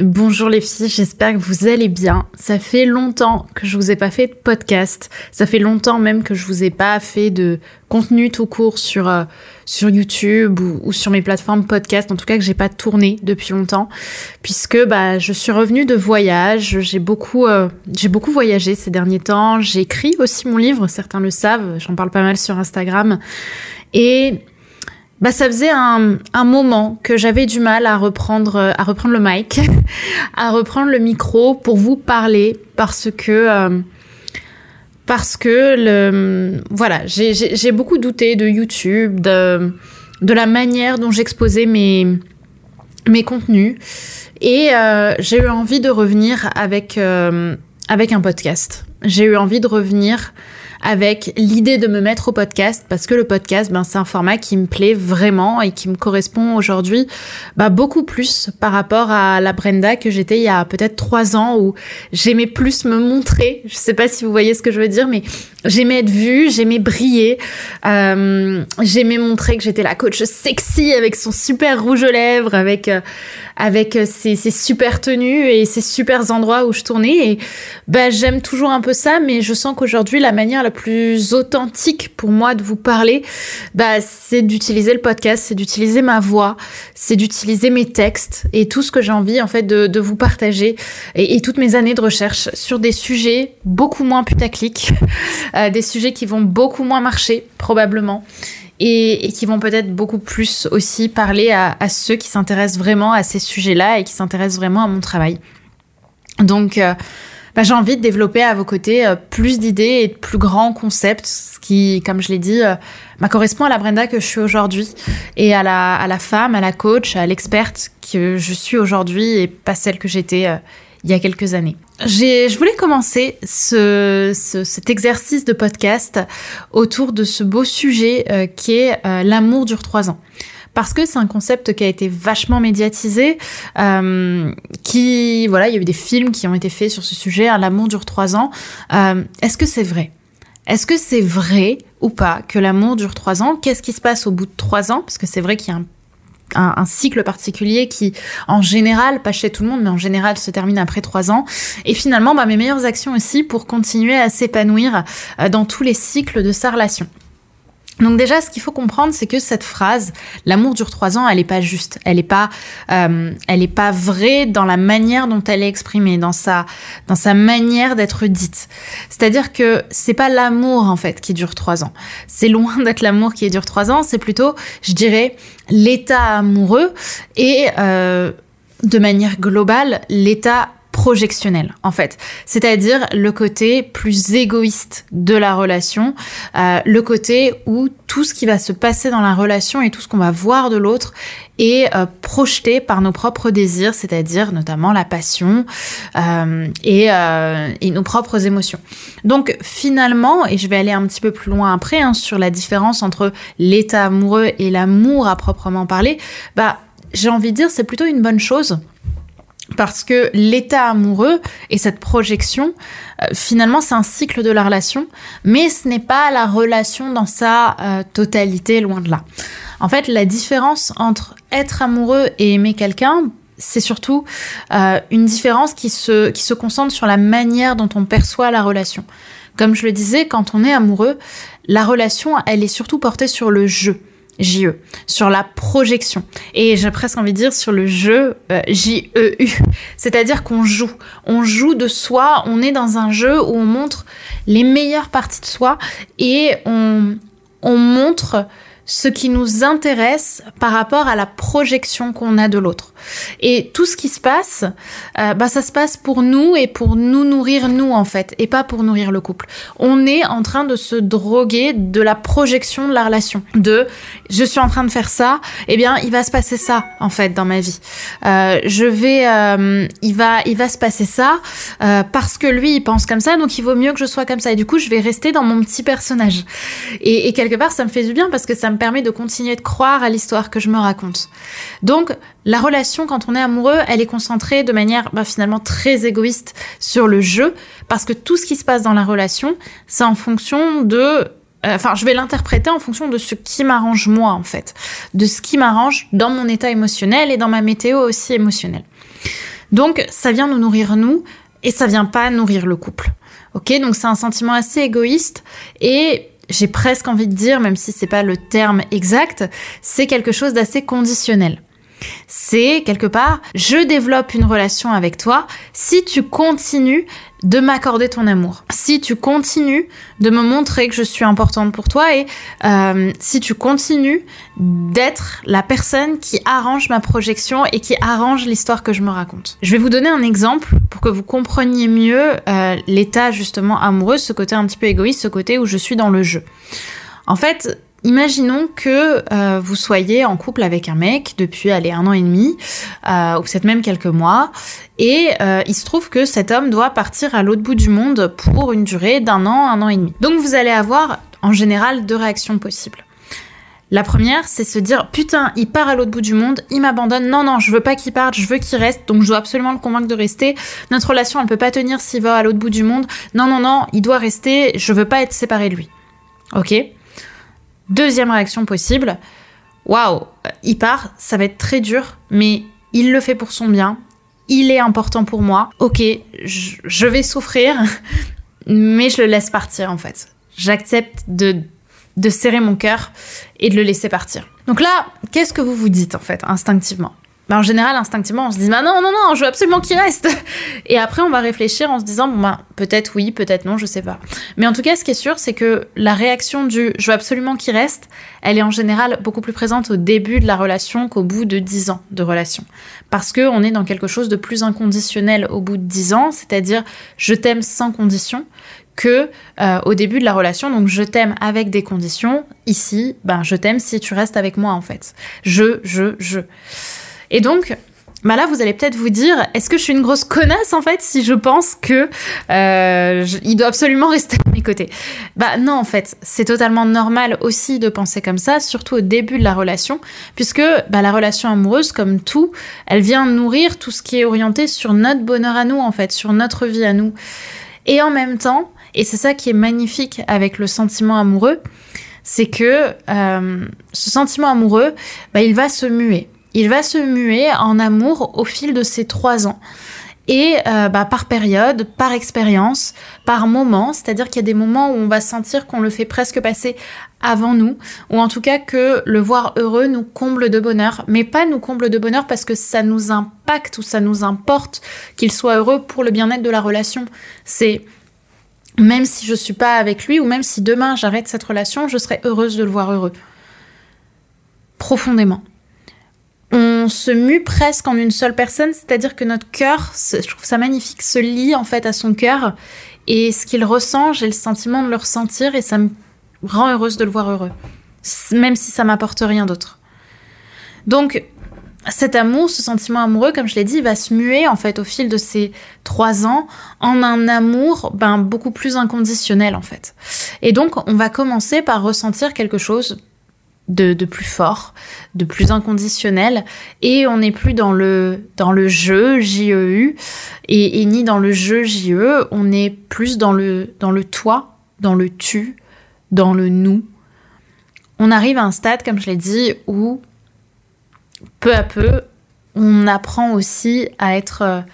Bonjour les filles, j'espère que vous allez bien. Ça fait longtemps que je vous ai pas fait de podcast. Ça fait longtemps même que je vous ai pas fait de contenu tout court sur euh, sur YouTube ou, sur mes plateformes podcast. En tout cas, que j'ai pas tourné depuis longtemps, puisque bah je suis revenue de voyage. J'ai beaucoup euh, j'ai beaucoup voyagé ces derniers temps. J'ai écrit aussi mon livre. Certains le savent. J'en parle pas mal sur Instagram. Et bah ça faisait un, moment que j'avais du mal à reprendre à reprendre le mic, à reprendre le micro pour vous parler parce que euh, parce que le voilà j'ai beaucoup douté de YouTube, de de la manière dont j'exposais mes mes contenus et euh, j'ai eu envie de revenir avec euh, avec un podcast. J'ai eu envie de revenir avec l'idée de me mettre au podcast parce que le podcast, ben, c'est un format qui me plaît vraiment et qui me correspond aujourd'hui bah, beaucoup plus par rapport à la Brenda que j'étais il y a peut-être trois ans où j'aimais plus me montrer. Je sais pas si vous voyez ce que je veux dire, mais j'aimais être vue, j'aimais briller, euh, j'aimais montrer que j'étais la coach sexy avec son super rouge aux lèvres, avec euh, avec ses, ses, super tenues et ses super endroits où je tournais. Et bah, j'aime toujours un peu ça, mais je sens qu'aujourd'hui la manière la plus authentique pour moi de vous parler, bah, c'est d'utiliser le podcast, c'est d'utiliser ma voix, c'est d'utiliser mes textes et tout ce que j'ai envie en fait de, vous partager et, et, toutes mes années de recherche sur des sujets beaucoup moins putaclic, euh, des sujets qui vont beaucoup moins marcher probablement. Et, qui vont peut-être beaucoup plus aussi parler à, ceux qui s'intéressent vraiment à ces sujets-là et qui s'intéressent vraiment à mon travail. Donc, euh, bah, j'ai envie de développer à vos côtés euh, plus d'idées et de plus grands concepts, ce qui, comme je l'ai dit, euh, bah, correspond à la Brenda que je suis aujourd'hui et à la, femme, à la coach, à l'experte que je suis aujourd'hui et pas celle que j'étais il y a quelques années. Je voulais commencer ce, ce, cet exercice de podcast autour de ce beau sujet euh, qui est euh, l'amour dure trois ans parce que c'est un concept qui a été vachement médiatisé, euh, qui voilà, il y a eu des films qui ont été faits sur ce sujet. Hein, L'amour dure trois ans. Est-ce que c'est vrai? Est-ce que c'est vrai ou pas que l'amour dure trois ans? Qu'est-ce qui se passe au bout de trois ans? Parce que c'est vrai qu'il y a un un, cycle particulier qui, en général, pas chez tout le monde, mais en général se termine après trois ans. Et finalement, bah, mes meilleures actions aussi pour continuer à s'épanouir euh, dans tous les cycles de sa relation. Donc déjà, ce qu'il faut comprendre, c'est que cette phrase, l'amour dure trois ans, elle est pas juste, elle est pas, euh, elle est pas vraie dans la manière dont elle est exprimée, dans sa, dans sa manière d'être dite. C'est-à-dire que c'est pas l'amour en fait qui dure trois ans. C'est loin d'être l'amour qui dure trois ans. C'est plutôt, je dirais, l'état amoureux et euh, de manière globale, l'état projectionnel en fait, c'est-à-dire le côté plus égoïste de la relation, euh, le côté où tout ce qui va se passer dans la relation et tout ce qu'on va voir de l'autre est euh, projeté par nos propres désirs, c'est-à-dire notamment la passion euh, et, nos propres émotions. Donc finalement, et je vais aller un petit peu plus loin après hein, sur la différence entre l'état amoureux et l'amour à proprement parler, bah j'ai envie de dire c'est plutôt une bonne chose parce que l'état amoureux et cette projection, euh, finalement, c'est un cycle de la relation, mais ce n'est pas la relation dans sa euh, totalité, loin de là. En fait, la différence entre être amoureux et aimer quelqu'un, c'est surtout euh, une différence qui se, qui se concentre sur la manière dont on perçoit la relation. Comme je le disais, quand on est amoureux, la relation, elle est surtout portée sur le jeu. JE, sur la projection. Et j'ai presque envie de dire sur le jeu J-E-U. C'est-à-dire qu'on joue. On joue de soi, on est dans un jeu où on montre les meilleures parties de soi et on, on montre ce qui nous intéresse par rapport à la projection qu'on a de l'autre. Et tout ce qui se passe, euh, bah ça se passe pour nous et pour nous nourrir nous en fait, et pas pour nourrir le couple. On est en train de se droguer de la projection de la relation. De je suis en train de faire ça, eh bien il va se passer ça en fait dans ma vie. Euh, je vais, euh, il va, il va se passer ça euh, parce que lui il pense comme ça, donc il vaut mieux que je sois comme ça. Et du coup je vais rester dans mon petit personnage. Et, et quelque part ça me fait du bien parce que ça me permet de continuer de croire à l'histoire que je me raconte. Donc, la relation, quand on est amoureux, elle est concentrée de manière bah, finalement très égoïste sur le jeu, parce que tout ce qui se passe dans la relation, c'est en fonction de euh, enfin, je vais l'interpréter en fonction de ce qui m'arrange moi, en fait, de ce qui m'arrange dans mon état émotionnel et dans ma météo aussi émotionnelle. Donc, ça vient nous nourrir nous et ça vient pas nourrir le couple. Ok, donc c'est un sentiment assez égoïste et j'ai presque envie de dire, même si c'est pas le terme exact, c'est quelque chose d'assez conditionnel. C'est quelque part, je développe une relation avec toi si tu continues de m'accorder ton amour, si tu continues de me montrer que je suis importante pour toi et euh, si tu continues d'être la personne qui arrange ma projection et qui arrange l'histoire que je me raconte. Je vais vous donner un exemple pour que vous compreniez mieux euh, l'état justement amoureux, ce côté un petit peu égoïste, ce côté où je suis dans le jeu. En fait, Imaginons que euh, vous soyez en couple avec un mec depuis allez, un an et demi, euh, ou peut-être même quelques mois, et euh, il se trouve que cet homme doit partir à l'autre bout du monde pour une durée d'un an, un an et demi. Donc vous allez avoir en général deux réactions possibles. La première, c'est se dire putain, il part à l'autre bout du monde, il m'abandonne. Non, non, je veux pas qu'il parte, je veux qu'il reste, donc je dois absolument le convaincre de rester. Notre relation, elle peut pas tenir s'il va à l'autre bout du monde. Non, non, non, il doit rester, je veux pas être séparé de lui. Ok? Deuxième réaction possible, waouh, il part, ça va être très dur, mais il le fait pour son bien, il est important pour moi, ok, je, vais souffrir, mais je le laisse partir en fait. J'accepte de, de serrer mon cœur et de le laisser partir. Donc là, qu'est-ce que vous vous dites en fait, instinctivement? Bah, en général, instinctivement, on se dit bah non, non, non, je veux absolument qu'il reste. Et après, on va réfléchir en se disant bon bah peut-être oui, peut-être non, je sais pas. Mais en tout cas, ce qui est sûr, c'est que la réaction du je veux absolument qu'il reste, elle est en général beaucoup plus présente au début de la relation qu'au bout de 10 ans de relation. Parce que on est dans quelque chose de plus inconditionnel au bout de 10 ans, c'est-à-dire je t'aime sans condition que euh, au début de la relation. Donc je t'aime avec des conditions. Ici, ben je t'aime si tu restes avec moi en fait. Je, je, je. Et donc, bah là, vous allez peut-être vous dire, est-ce que je suis une grosse connasse en fait si je pense que euh, doit absolument rester à mes côtés? Bah non, en fait, c'est totalement normal aussi de penser comme ça, surtout au début de la relation, puisque bah, la relation amoureuse, comme tout, elle vient nourrir tout ce qui est orienté sur notre bonheur à nous en fait, sur notre vie à nous. Et en même temps, et c'est ça qui est magnifique avec le sentiment amoureux, c'est que euh, ce sentiment amoureux, bah, il va se muer il va se muer en amour au fil de ces trois ans. Et euh, bah, par période, par expérience, par moment, c'est-à-dire qu'il y a des moments où on va sentir qu'on le fait presque passer avant nous, ou en tout cas que le voir heureux nous comble de bonheur, mais pas nous comble de bonheur parce que ça nous impacte ou ça nous importe qu'il soit heureux pour le bien-être de la relation. C'est même si je suis pas avec lui ou même si demain j'arrête cette relation, je serai heureuse de le voir heureux. Profondément on se mue presque en une seule personne, c'est-à-dire que notre cœur, je trouve ça magnifique, se lie en fait à son cœur et ce qu'il ressent, j'ai le sentiment de le ressentir et ça me rend heureuse de le voir heureux, même si ça m'apporte rien d'autre. Donc cet amour, ce sentiment amoureux, comme je l'ai dit, va se muer en fait au fil de ces trois ans en un amour ben, beaucoup plus inconditionnel en fait. Et donc on va commencer par ressentir quelque chose de, plus fort, de plus inconditionnel, et on n'est plus dans le, dans le jeu, J-E-U, et, ni dans le jeu, J-E, on est plus dans le, dans le toi, dans le tu, dans le nous. On arrive à un stade, comme je l'ai dit, où peu à peu, on apprend aussi à être,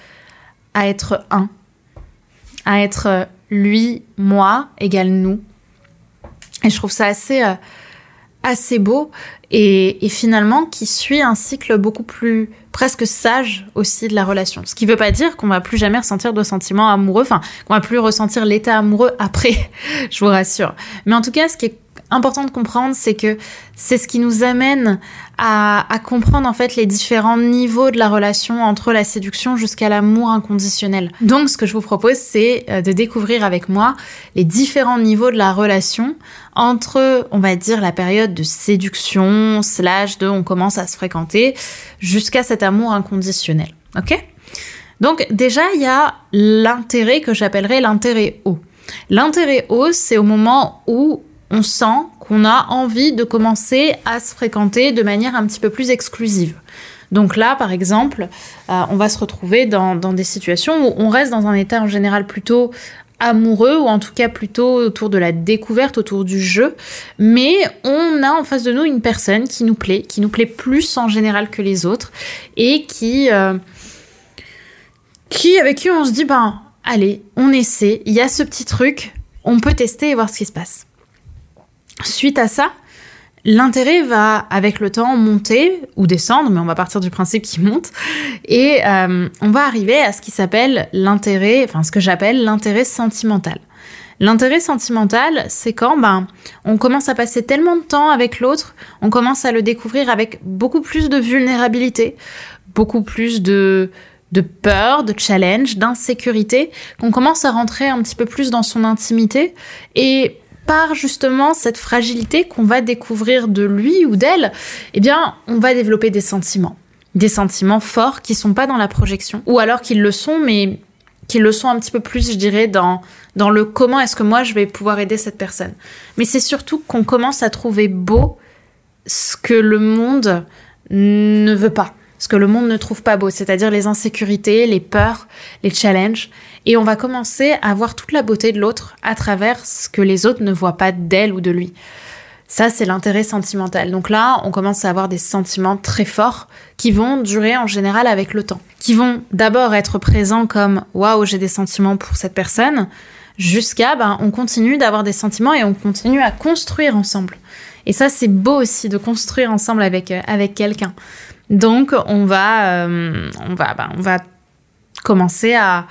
à être un, à être lui, moi, égale nous. Et je trouve ça assez... Euh, assez beau et, finalement qui suit un cycle beaucoup plus presque sage aussi de la relation. Ce qui veut pas dire qu'on va plus jamais ressentir de sentiments amoureux, enfin qu'on va plus ressentir l'état amoureux après, je vous rassure. Mais en tout cas, ce qui est important de comprendre, c'est que c'est ce qui nous amène à, comprendre en fait les différents niveaux de la relation entre la séduction jusqu'à l'amour inconditionnel. Donc ce que je vous propose, c'est euh, de découvrir avec moi les différents niveaux de la relation entre, on va dire, la période de séduction, slash de on commence à se fréquenter, jusqu'à cet amour inconditionnel. Ok? Donc déjà, il y a l'intérêt que j'appellerais l'intérêt haut. L'intérêt haut, c'est au moment où on sent qu'on a envie de commencer à se fréquenter de manière un petit peu plus exclusive. Donc là, par exemple, euh, on va se retrouver dans, des situations où on reste dans un état en général plutôt amoureux ou en tout cas plutôt autour de la découverte, autour du jeu, mais on a en face de nous une personne qui nous plaît, qui nous plaît plus en général que les autres et qui, euh, qui avec qui on se dit ben allez, on essaie, il y a ce petit truc, on peut tester et voir ce qui se passe. Suite à ça, l'intérêt va avec le temps monter ou descendre, mais on va partir du principe qu'il monte, et euh, on va arriver à ce qui s'appelle l'intérêt, enfin ce que j'appelle l'intérêt sentimental. L'intérêt sentimental, c'est quand ben, on commence à passer tellement de temps avec l'autre, on commence à le découvrir avec beaucoup plus de vulnérabilité, beaucoup plus de, de peur, de challenge, d'insécurité, qu'on commence à rentrer un petit peu plus dans son intimité et par justement cette fragilité qu'on va découvrir de lui ou d'elle, eh bien, on va développer des sentiments. Des sentiments forts qui sont pas dans la projection, ou alors qu'ils le sont, mais qu'ils le sont un petit peu plus, je dirais, dans, dans le comment est-ce que moi je vais pouvoir aider cette personne. Mais c'est surtout qu'on commence à trouver beau ce que le monde ne veut pas, ce que le monde ne trouve pas beau, c'est-à-dire les insécurités, les peurs, les challenges. Et on va commencer à voir toute la beauté de l'autre à travers ce que les autres ne voient pas d'elle ou de lui. Ça, c'est l'intérêt sentimental. Donc là, on commence à avoir des sentiments très forts qui vont durer en général avec le temps. Qui vont d'abord être présents comme waouh, j'ai des sentiments pour cette personne, jusqu'à ben, on continue d'avoir des sentiments et on continue à construire ensemble. Et ça, c'est beau aussi de construire ensemble avec, euh, avec quelqu'un. Donc, on va, euh, on va, ben, on va commencer à,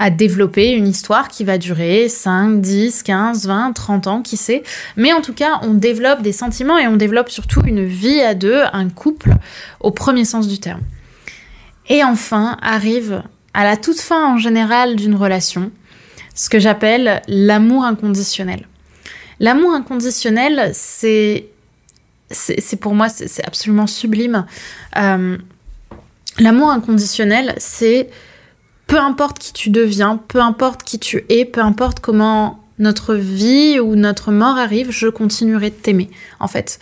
à développer une histoire qui va durer 5, 10, 15, 20, 30 ans, qui sait. Mais en tout cas, on développe des sentiments et on développe surtout une vie à deux, un couple, au premier sens du terme. Et enfin, arrive à la toute fin en général d'une relation, ce que j'appelle l'amour inconditionnel. L'amour inconditionnel, c'est c'est pour moi c'est absolument sublime. Euh, l'amour inconditionnel, c'est peu importe qui tu deviens, peu importe qui tu es, peu importe comment notre vie ou notre mort arrive, je continuerai de t'aimer. En fait,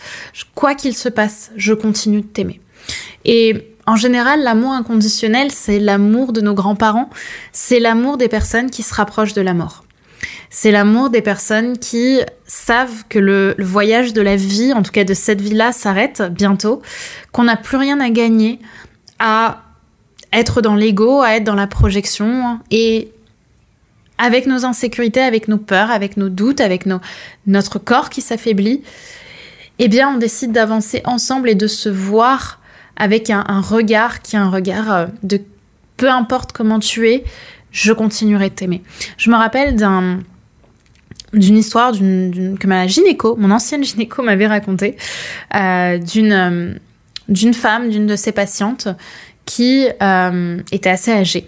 quoi qu'il se passe, je continue de t'aimer. Et en général, l'amour inconditionnel, c'est l'amour de nos grands-parents, c'est l'amour des personnes qui se rapprochent de la mort. C'est l'amour des personnes qui savent que le, le, voyage de la vie, en tout cas de cette vie-là, s'arrête bientôt, qu'on n'a plus rien à gagner à être dans l'ego, à être dans la projection et avec nos insécurités, avec nos peurs, avec nos doutes, avec nos, notre corps qui s'affaiblit, eh bien on décide d'avancer ensemble et de se voir avec un, regard qui est un regard euh, de peu importe comment tu es, je continuerai de t'aimer. Je me rappelle d'un d'une histoire d'une, que ma gynéco, mon ancienne gynéco m'avait racontée, euh, d'une, euh, d'une femme, d'une de ses patientes, qui euh, était assez âgée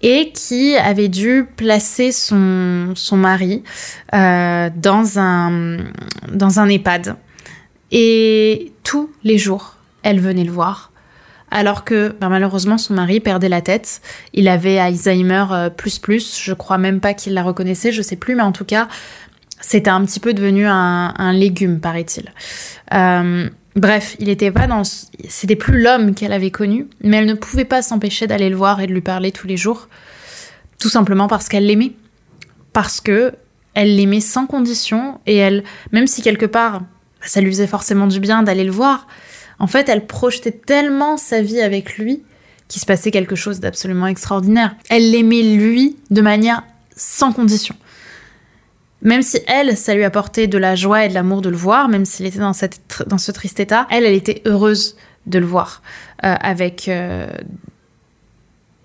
et qui avait dû placer son, son mari euh, dans, un, dans un EHPAD. Et tous les jours, elle venait le voir. Alors que ben, malheureusement son mari perdait la tête. Il avait Alzheimer euh, plus plus. Je crois même pas qu'il la reconnaissait, je sais plus, mais en tout cas, c'était un petit peu devenu un, légume, paraît-il. Bref, il était pas dans. C'était plus l'homme qu'elle avait connu, mais elle ne pouvait pas s'empêcher d'aller le voir et de lui parler tous les jours, tout simplement parce qu'elle l'aimait, parce que elle l'aimait sans condition et elle, même si quelque part bah, ça lui faisait forcément du bien d'aller le voir, en fait, elle projetait tellement sa vie avec lui qu'il se passait quelque chose d'absolument extraordinaire. Elle l'aimait lui de manière sans condition. Même si elle, ça lui apportait de la joie et de l'amour de le voir, même s'il était dans, cette, dans ce triste état, elle, elle était heureuse de le voir, euh, avec... Euh,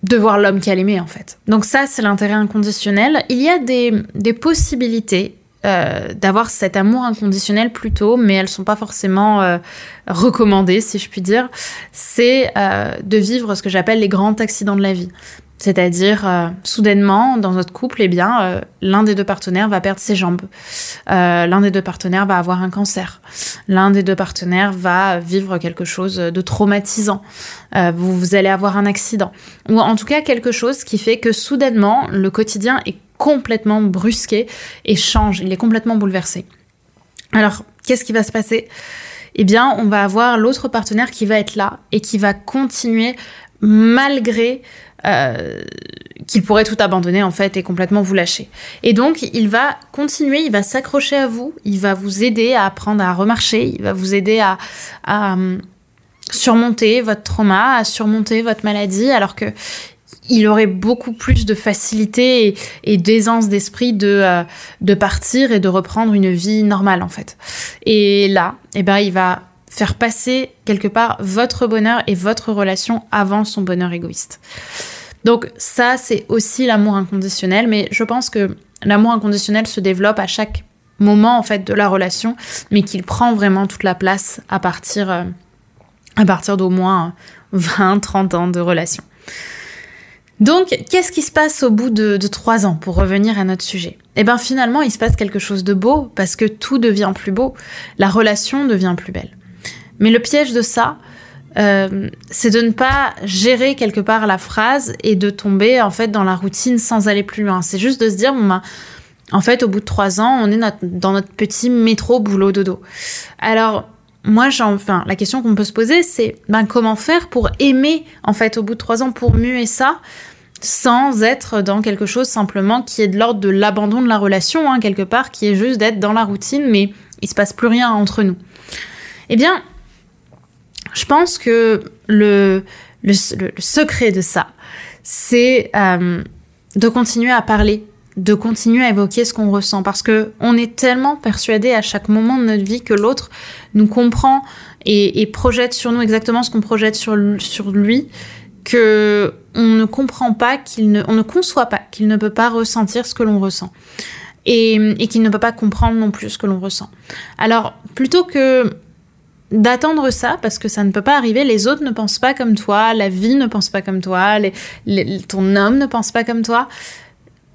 de voir l'homme qu'elle aimait en fait. Donc ça, c'est l'intérêt inconditionnel. Il y a des, des possibilités euh, d'avoir cet amour inconditionnel plutôt, mais elles sont pas forcément recommandées, si je puis dire, c'est de vivre ce que j'appelle les grands accidents de la vie. C'est-à-dire, soudainement, dans notre couple, eh bien, l'un des deux partenaires va perdre ses jambes. l'un des deux partenaires va avoir un cancer. L'un des deux partenaires va vivre quelque chose de traumatisant. vous, vous allez avoir un accident. Ou en tout cas, quelque chose qui fait que soudainement, le quotidien est complètement brusqué et change, il est complètement bouleversé. Alors, qu'est-ce qui va se passer? Eh bien, on va avoir l'autre partenaire qui va être là et qui va continuer malgré euh, qu'il pourrait tout abandonner en fait et complètement vous lâcher. Et donc il va continuer, il va s'accrocher à vous, il va vous aider à apprendre à remarcher, il va vous aider à, hum, surmonter votre trauma, à surmonter votre maladie, alors que il aurait beaucoup plus de facilité et, d'aisance d'esprit de, euh, de partir et de reprendre une vie normale en fait. Et là, eh ben, il va faire passer quelque part votre bonheur et votre relation avant son bonheur égoïste. Donc ça, c'est aussi l'amour inconditionnel, mais je pense que l'amour inconditionnel se développe à chaque moment en fait de la relation, mais qu'il prend vraiment toute la place à partir, euh, partir d'au moins 20-30 ans de relation. Donc, qu'est-ce qui se passe au bout de, trois ans, pour revenir à notre sujet? Eh bien, finalement, il se passe quelque chose de beau, parce que tout devient plus beau, la relation devient plus belle. Mais le piège de ça, euh, c'est de ne pas gérer quelque part la phrase et de tomber en fait dans la routine sans aller plus loin. C'est juste de se dire, ben, en fait, au bout de trois ans, on est dans notre petit métro boulot dodo. Alors, moi, la question qu'on peut se poser, c'est ben, comment faire pour aimer, en fait, au bout de trois ans, pour muer ça, sans être dans quelque chose simplement qui est de l'ordre de l'abandon de la relation, hein, quelque part, qui est juste d'être dans la routine, mais il se passe plus rien entre nous. Eh bien, je pense que le, secret de ça, c'est euh, de continuer à parler de continuer à évoquer ce qu'on ressent parce que on est tellement persuadé à chaque moment de notre vie que l'autre nous comprend et, projette sur nous exactement ce qu'on projette sur, lui que on ne comprend pas qu'il ne on ne conçoit pas qu'il ne peut pas ressentir ce que l'on ressent et qu'il ne peut pas comprendre non plus ce que l'on ressent. Alors plutôt que d'attendre ça parce que ça ne peut pas arriver. Les autres ne pensent pas comme toi, la vie ne pense pas comme toi, ton homme ne pense pas comme toi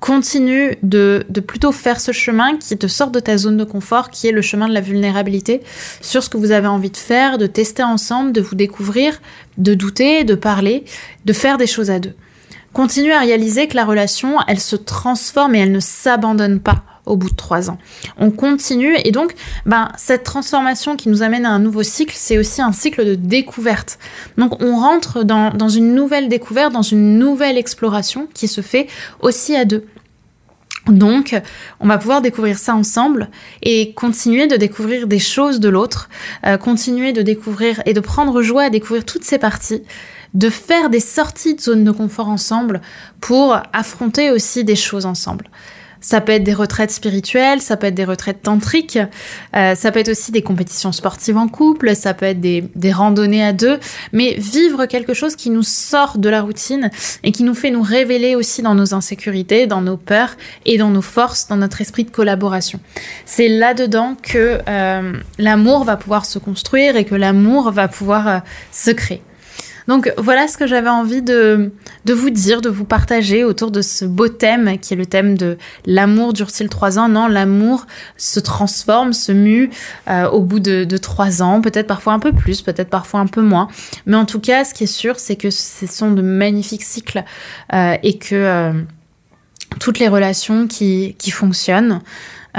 continue de, plutôt faire ce chemin qui te sort de ta zone de confort, qui est le chemin de la vulnérabilité, sur ce que vous avez envie de faire, de tester ensemble, de vous découvrir, de douter, de parler, de faire des choses à deux. Continuez à réaliser que la relation, elle se transforme et elle ne s'abandonne pas au bout de trois ans. On continue et donc, ben, cette transformation qui nous amène à un nouveau cycle, c'est aussi un cycle de découverte. Donc, on rentre dans, une nouvelle découverte, dans une nouvelle exploration qui se fait aussi à deux. Donc, on va pouvoir découvrir ça ensemble et continuer de découvrir des choses de l'autre, euh, continuer de découvrir et de prendre joie à découvrir toutes ces parties, de faire des sorties de zone de confort ensemble pour affronter aussi des choses ensemble. Ça peut être des retraites spirituelles, ça peut être des retraites tantriques, euh, ça peut être aussi des compétitions sportives en couple, ça peut être des, randonnées à deux, mais vivre quelque chose qui nous sort de la routine et qui nous fait nous révéler aussi dans nos insécurités, dans nos peurs et dans nos forces, dans notre esprit de collaboration. C'est là-dedans que euh, l'amour va pouvoir se construire et que l'amour va pouvoir euh, se créer. Donc voilà ce que j'avais envie de, vous dire, de vous partager autour de ce beau thème qui est le thème de l'amour dure-t-il trois ans? Non, l'amour se transforme, se mue euh, au bout de, trois ans, peut-être parfois un peu plus, peut-être parfois un peu moins. Mais en tout cas, ce qui est sûr, c'est que ce sont de magnifiques cycles euh, et que euh, toutes les relations qui fonctionnent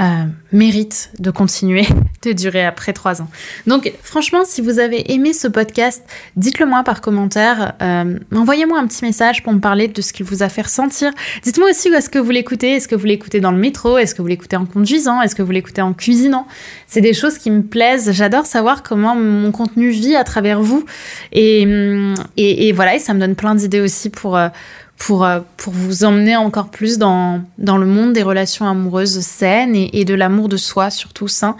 euh, mérite de continuer de durer après trois ans. Donc franchement, si vous avez aimé ce podcast, dites-le moi par commentaire. Euh, envoyez-moi un petit message pour me parler de ce qu'il vous a fait ressentir. Dites-moi aussi où est-ce que vous l'écoutez. Est-ce que vous l'écoutez dans le métro? Est-ce que vous l'écoutez en conduisant? Est-ce que vous l'écoutez en cuisinant? C'est des choses qui me plaisent. J'adore savoir comment mon contenu vit à travers vous. Et, et voilà, et ça me donne plein d'idées aussi pour... Euh, pour, euh, pour vous emmener encore plus dans, dans le monde des relations amoureuses saines et, de l'amour de soi, surtout sain.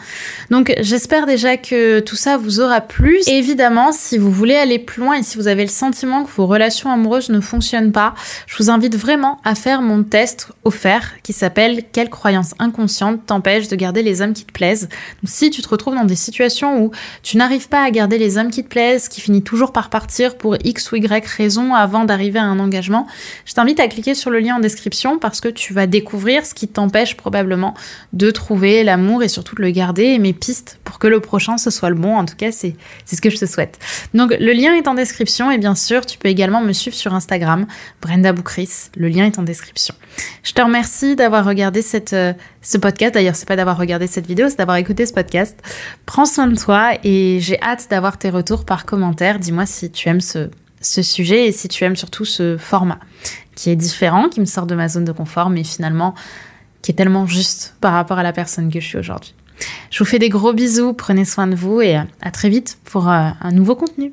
Donc j'espère déjà que tout ça vous aura plu. Évidemment, si vous voulez aller plus loin et si vous avez le sentiment que vos relations amoureuses ne fonctionnent pas, je vous invite vraiment à faire mon test offert qui s'appelle Quelle croyance inconsciente t'empêche de garder les hommes qui te plaisent? Donc si tu te retrouves dans des situations où tu n'arrives pas à garder les hommes qui te plaisent, qui finit toujours par partir pour X ou Y raison avant d'arriver à un engagement, je t'invite à cliquer sur le lien en description parce que tu vas découvrir ce qui t'empêche probablement de trouver l'amour et surtout de le garder et mes pistes pour que le prochain ce soit le bon. En tout cas, c'est ce que je te souhaite. Donc le lien est en description et bien sûr, tu peux également me suivre sur Instagram, Brenda Boukris. Le lien est en description. Je te remercie d'avoir regardé cette, euh, ce podcast. D'ailleurs, c'est pas d'avoir regardé cette vidéo, c'est d'avoir écouté ce podcast. Prends soin de toi et j'ai hâte d'avoir tes retours par commentaire. Dis-moi si tu aimes ce, ce sujet et si tu aimes surtout ce format qui est différent, qui me sort de ma zone de confort, mais finalement qui est tellement juste par rapport à la personne que je suis aujourd'hui. Je vous fais des gros bisous, prenez soin de vous et à très vite pour euh, un nouveau contenu.